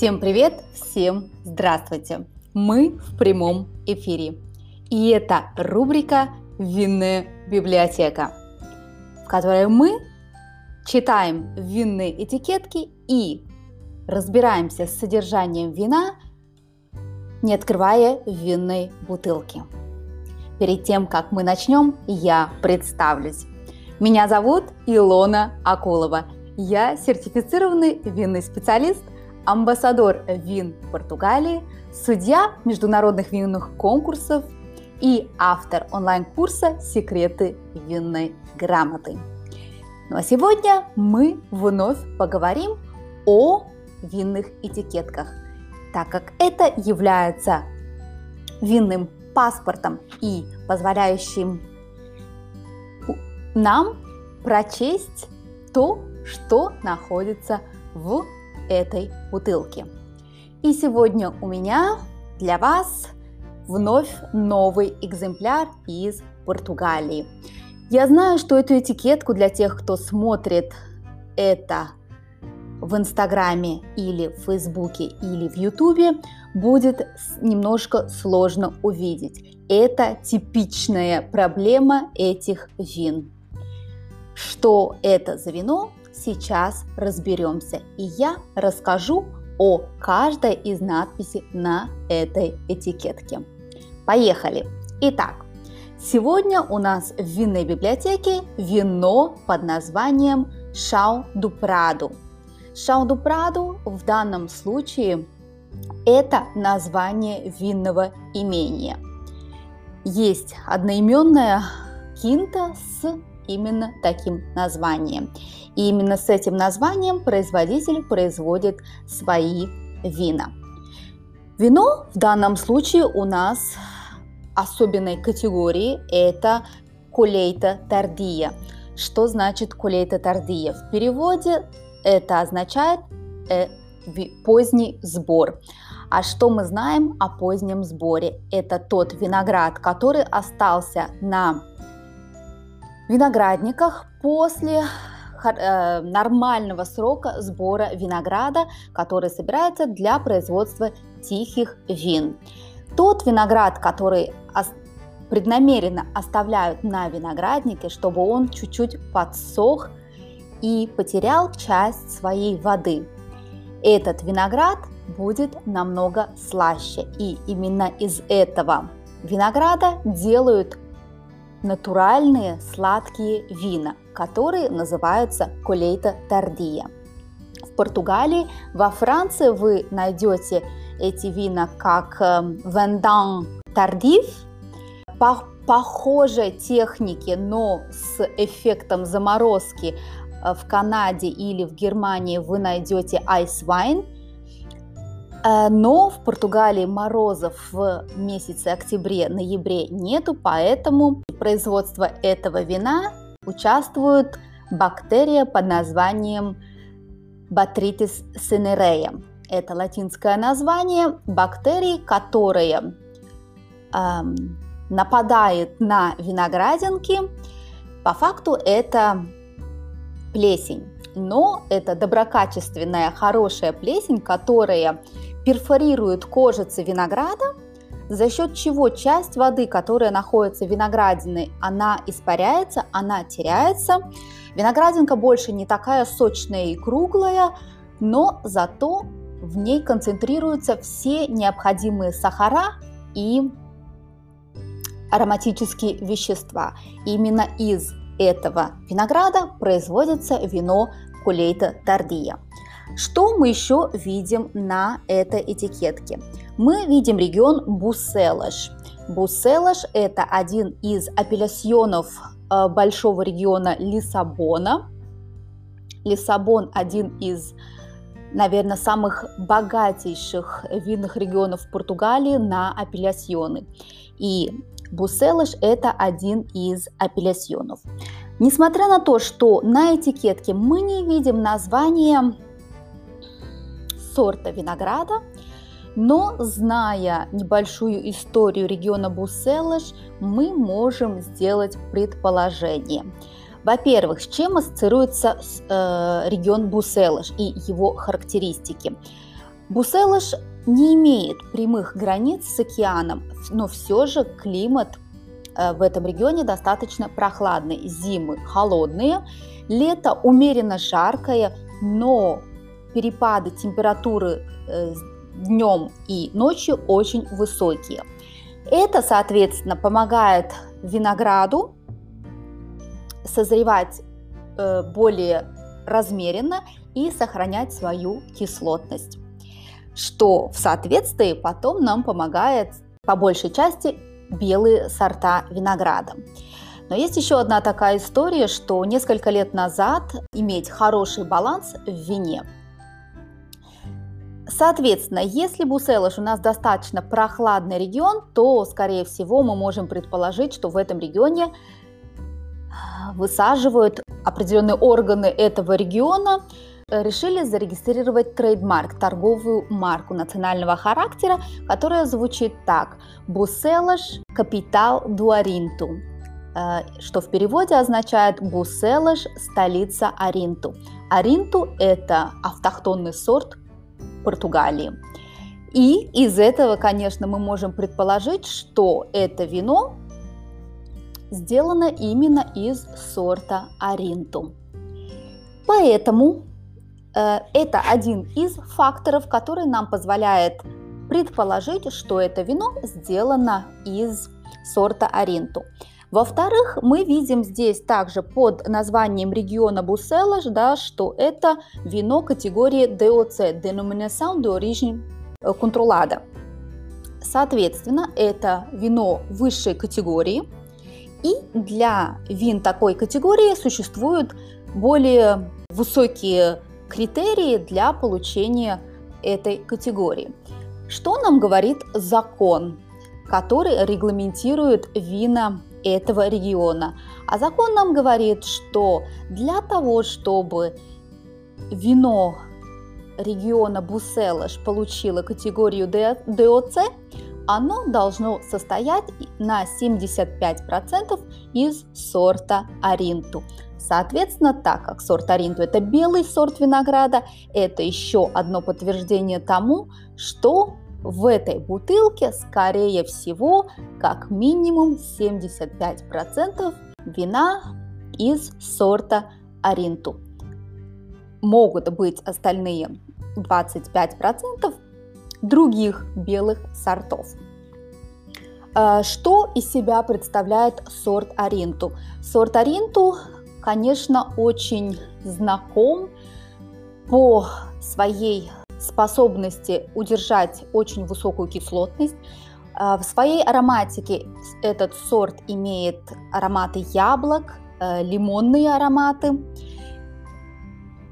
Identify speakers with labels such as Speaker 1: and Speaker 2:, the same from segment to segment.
Speaker 1: Всем привет, всем здравствуйте! Мы в прямом эфире. И это рубрика «Винная библиотека», в которой мы читаем винные этикетки и разбираемся с содержанием вина, не открывая винной бутылки. Перед тем, как мы начнем, я представлюсь. Меня зовут Илона Акулова. Я сертифицированный винный специалист, амбассадор вин Португалии, судья международных винных конкурсов и автор онлайн-курса «Секреты винной грамоты». Ну а сегодня мы вновь поговорим о винных этикетках, так как это является винным паспортом и позволяющим нам прочесть то, что находится в этой бутылке. И сегодня у меня для вас вновь новый экземпляр из Португалии. Я знаю, что эту этикетку для тех, кто смотрит это в Инстаграме или в Фейсбуке или в Ютубе, будет немножко сложно увидеть. Это типичная проблема этих вин. Что это за вино, сейчас разберемся. И я расскажу о каждой из надписей на этой этикетке. Поехали! Итак, сегодня у нас в винной библиотеке вино под названием Шау ду Праду. Шау ду Праду в данном случае это название винного имения. Есть одноименная кинта с именно таким названием. И именно с этим названием производитель производит свои вина. Вино в данном случае у нас особенной категории это кулейта тардия. Что значит кулейта тардия? В переводе это означает э, поздний сбор. А что мы знаем о позднем сборе? Это тот виноград, который остался на виноградниках после э, нормального срока сбора винограда, который собирается для производства тихих вин. Тот виноград, который преднамеренно оставляют на винограднике, чтобы он чуть-чуть подсох и потерял часть своей воды. Этот виноград будет намного слаще, и именно из этого винограда делают натуральные сладкие вина, которые называются колейта тардия. В Португалии, во Франции вы найдете эти вина как вендан тардив, по похожей технике, но с эффектом заморозки э, в Канаде или в Германии вы найдете ice wine – но в Португалии морозов в месяце октябре-ноябре нету, поэтому производство этого вина участвует бактерия под названием Botrytis cinerea. Это латинское название бактерии, которая эм, нападает на виноградинки. По факту это плесень, но это доброкачественная, хорошая плесень, которая перфорирует кожицы винограда, за счет чего часть воды, которая находится в виноградине, она испаряется, она теряется. Виноградинка больше не такая сочная и круглая, но зато в ней концентрируются все необходимые сахара и ароматические вещества. Именно из этого винограда производится вино Кулейта Тардия. Что мы еще видим на этой этикетке? Мы видим регион Буселаш. Буселаш – это один из апелляционов э, большого региона Лиссабона. Лиссабон – один из, наверное, самых богатейших винных регионов Португалии на апелляционы. И Буселаш – это один из апелляционов. Несмотря на то, что на этикетке мы не видим название сорта винограда, но зная небольшую историю региона Буселыш, мы можем сделать предположение. Во-первых, с чем ассоциируется э, регион Буселыш и его характеристики? Буселыш не имеет прямых границ с океаном, но все же климат э, в этом регионе достаточно прохладный. Зимы холодные, лето умеренно жаркое, но перепады температуры э, днем и ночью очень высокие. Это, соответственно, помогает винограду созревать э, более размеренно и сохранять свою кислотность, что в соответствии потом нам помогает по большей части белые сорта винограда. Но есть еще одна такая история, что несколько лет назад иметь хороший баланс в вине – Соответственно, если Буселыш у нас достаточно прохладный регион, то, скорее всего, мы можем предположить, что в этом регионе высаживают определенные органы этого региона, решили зарегистрировать trademark, торговую марку национального характера, которая звучит так «Bucelas Capital do Arinto», э, что в переводе означает «Буселыш – столица Аринту». Аринту – это автохтонный сорт Португалии. И из этого, конечно, мы можем предположить, что это вино сделано именно из сорта Аринту. Поэтому э, это один из факторов, который нам позволяет предположить, что это вино сделано из сорта Аринту. Во-вторых, мы видим здесь также под названием региона Бусселаш, да, что это вино категории DOC, Denominação de Origem Controlada. Соответственно, это вино высшей категории, и для вин такой категории существуют более высокие критерии для получения этой категории. Что нам говорит закон, который регламентирует вина этого региона. А закон нам говорит, что для того, чтобы вино региона Буселыш получило категорию ДОЦ, оно должно состоять на 75% из сорта Аринту. Соответственно, так как сорт Аринту это белый сорт винограда, это еще одно подтверждение тому, что в этой бутылке, скорее всего, как минимум 75% вина из сорта Аринту. Могут быть остальные 25% других белых сортов. А, что из себя представляет сорт Аринту? Сорт Аринту, конечно, очень знаком по своей способности удержать очень высокую кислотность. А, в своей ароматике этот сорт имеет ароматы яблок, э, лимонные ароматы.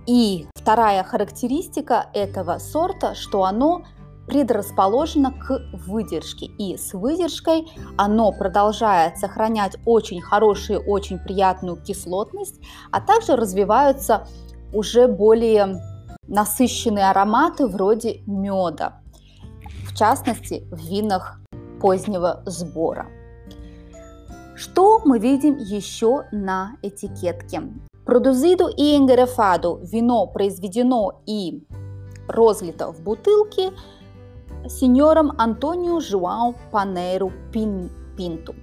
Speaker 1: И вторая характеристика этого сорта, что оно предрасположено к выдержке. И с выдержкой оно продолжает сохранять очень хорошую, очень приятную кислотность, а также развиваются уже более насыщенные ароматы вроде меда, в частности в винах позднего сбора. Что мы видим еще на этикетке? Продузиду и энгерефаду вино произведено и розлито в бутылке сеньором Антонио Жуау Панеру Пин, Пинту.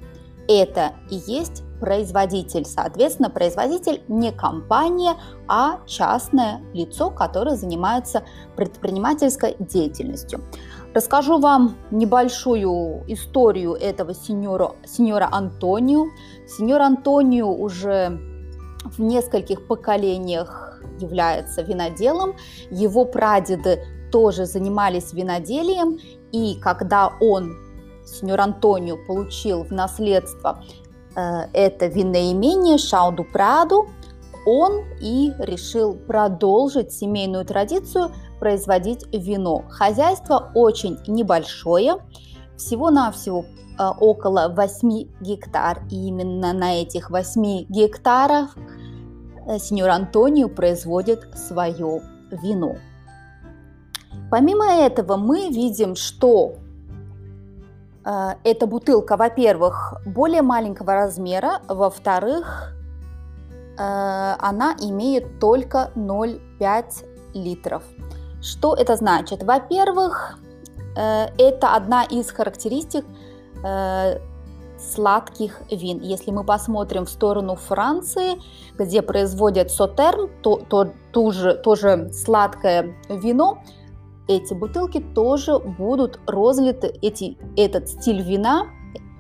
Speaker 1: Это и есть производитель. Соответственно, производитель не компания, а частное лицо, которое занимается предпринимательской деятельностью. Расскажу вам небольшую историю этого сеньора, сеньора Антонио. Сеньор Антонио уже в нескольких поколениях является виноделом. Его прадеды тоже занимались виноделием, и когда он, сеньор Антонио, получил в наследство Э, это винноимение Шауду Праду, он и решил продолжить семейную традицию производить вино. Хозяйство очень небольшое, всего-навсего э, около 8 гектар. И именно на этих 8 гектарах э, сеньор Антонио производит свое вино. Помимо этого мы видим, что эта бутылка, во-первых, более маленького размера, во-вторых, э, она имеет только 0,5 литров, Что это значит? Во-первых, э, это одна из характеристик э, сладких вин. Если мы посмотрим в сторону Франции, где производят сотерн, то, то тоже, тоже сладкое вино, эти бутылки тоже будут розлиты, эти, этот стиль вина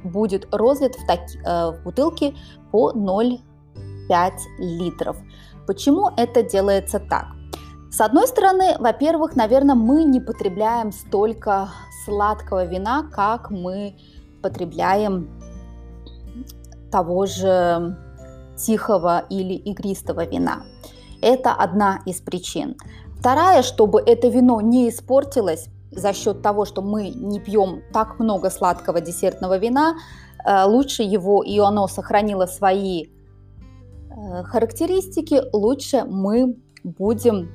Speaker 1: будет розлит в, таки, э, в бутылке по 0,5 литров. Почему это делается так? С одной стороны, во-первых, наверное, мы не потребляем столько сладкого вина, как мы потребляем того же тихого или игристого вина. Это одна из причин. Вторая, чтобы это вино не испортилось за счет того, что мы не пьем так много сладкого десертного вина, э, лучше его, и оно сохранило свои э, характеристики, лучше мы будем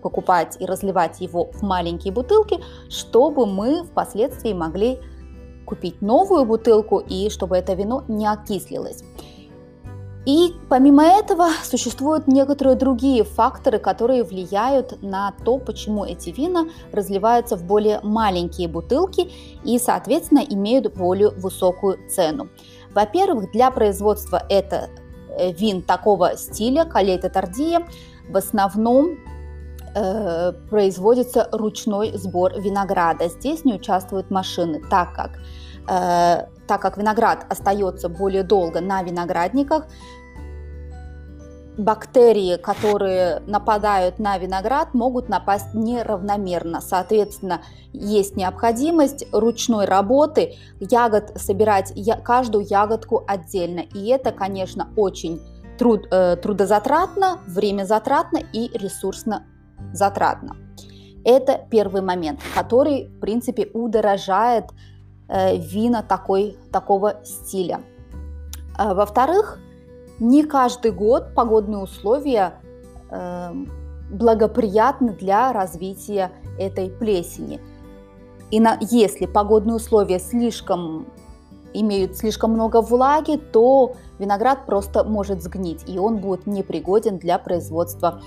Speaker 1: покупать и разливать его в маленькие бутылки, чтобы мы впоследствии могли купить новую бутылку и чтобы это вино не окислилось. И помимо этого существуют некоторые другие факторы, которые влияют на то, почему эти вина разливаются в более маленькие бутылки и, соответственно, имеют более высокую цену. Во-первых, для производства это э, вин такого стиля, калейта тардия, в основном э, производится ручной сбор винограда. Здесь не участвуют машины, так как Э, так как виноград остается более долго на виноградниках, бактерии, которые нападают на виноград, могут напасть неравномерно. Соответственно, есть необходимость ручной работы ягод собирать я, каждую ягодку отдельно. И это, конечно, очень труд, э, трудозатратно, время затратно и ресурсно затратно. Это первый момент, который, в принципе, удорожает вина такой, такого стиля. А, во-вторых, не каждый год погодные условия э, благоприятны для развития этой плесени. И на, если погодные условия слишком имеют слишком много влаги, то виноград просто может сгнить, и он будет непригоден для производства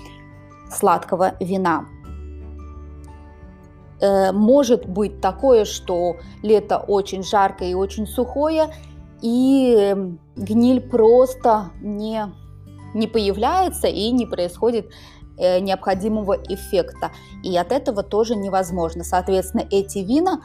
Speaker 1: сладкого вина. Э, может быть такое, что лето очень жаркое и очень сухое, и эм, гниль просто не, не появляется и не происходит э, необходимого эффекта. И от этого тоже невозможно. Соответственно, эти вина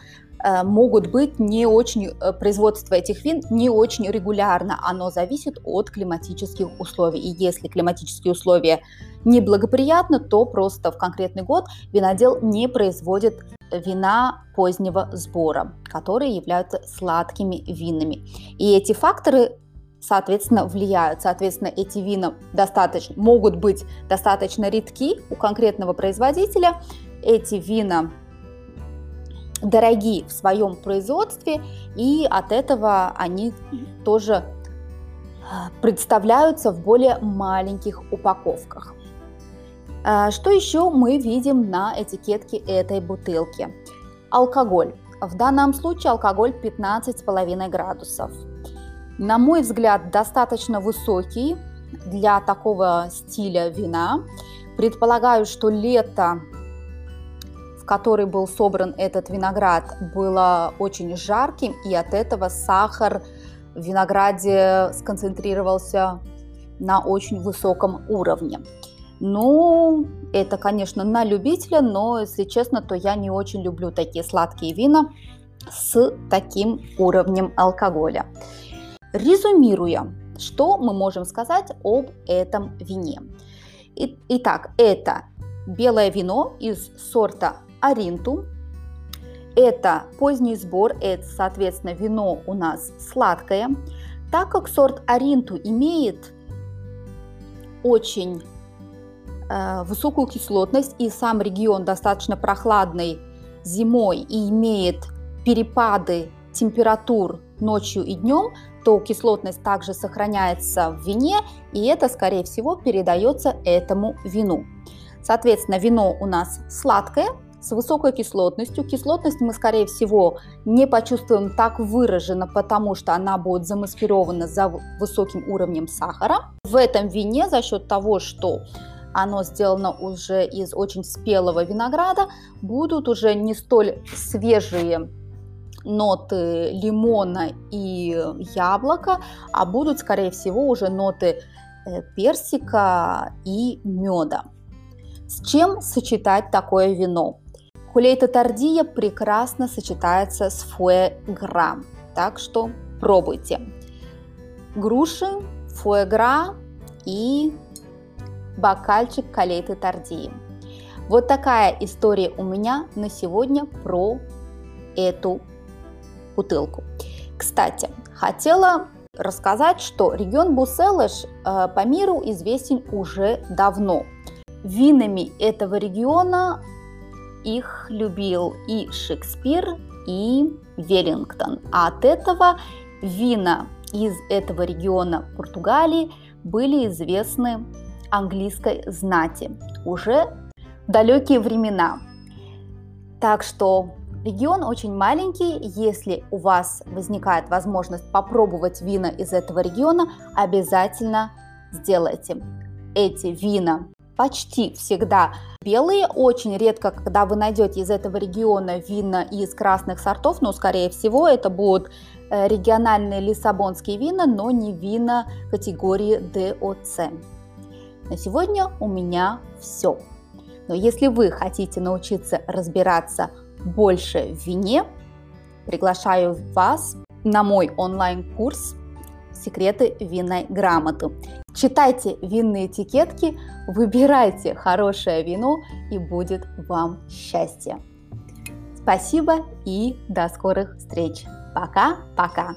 Speaker 1: могут быть не очень, э, производство этих вин не очень регулярно, оно зависит от климатических условий. И если климатические условия неблагоприятны, то просто в конкретный год винодел не производит вина позднего сбора, которые являются сладкими винами. И эти факторы соответственно, влияют. Соответственно, эти вина достаточно, могут быть достаточно редки у конкретного производителя. Эти вина дорогие в своем производстве, и от этого они тоже а, представляются в более маленьких упаковках. А, что еще мы видим на этикетке этой бутылки? Алкоголь. В данном случае алкоголь 15,5 градусов. На мой взгляд, достаточно высокий для такого стиля вина. Предполагаю, что лето в который был собран этот виноград, было очень жарким, и от этого сахар в винограде сконцентрировался на очень высоком уровне. Ну, это, конечно, на любителя, но, если честно, то я не очень люблю такие сладкие вина с таким уровнем алкоголя. Резюмируя, что мы можем сказать об этом вине? Итак, это белое вино из сорта Аринту. Это поздний сбор, это, соответственно, вино у нас сладкое. Так как сорт Аринту имеет очень э, высокую кислотность и сам регион достаточно прохладный зимой и имеет перепады температур ночью и днем, то кислотность также сохраняется в вине, и это, скорее всего, передается этому вину. Соответственно, вино у нас сладкое, с высокой кислотностью. Кислотность мы, скорее всего, не почувствуем так выраженно, потому что она будет замаскирована за высоким уровнем сахара. В этом вине за счет того, что оно сделано уже из очень спелого винограда, будут уже не столь свежие ноты лимона и яблока, а будут, скорее всего, уже ноты э, персика и меда. С чем сочетать такое вино? Хулейта тардия прекрасно сочетается с фуэгра, так что пробуйте. Груши, фуэгра и бокальчик калейты тардии. Вот такая история у меня на сегодня про эту бутылку. Кстати, хотела рассказать, что регион Буселыш э, по миру известен уже давно. Винами этого региона их любил и Шекспир, и Веллингтон. А от этого вина из этого региона Португалии были известны английской знати уже в далекие времена. Так что Регион очень маленький, если у вас возникает возможность попробовать вина из этого региона, обязательно сделайте. Эти вина почти всегда белые, очень редко, когда вы найдете из этого региона вина из красных сортов, но скорее всего это будут э, региональные лиссабонские вина, но не вина категории DOC. На сегодня у меня все. Но если вы хотите научиться разбираться больше в вине, приглашаю вас на мой онлайн-курс «Секреты винной грамоты». Читайте винные этикетки, выбирайте хорошее вино и будет вам счастье. Спасибо и до скорых встреч. Пока-пока.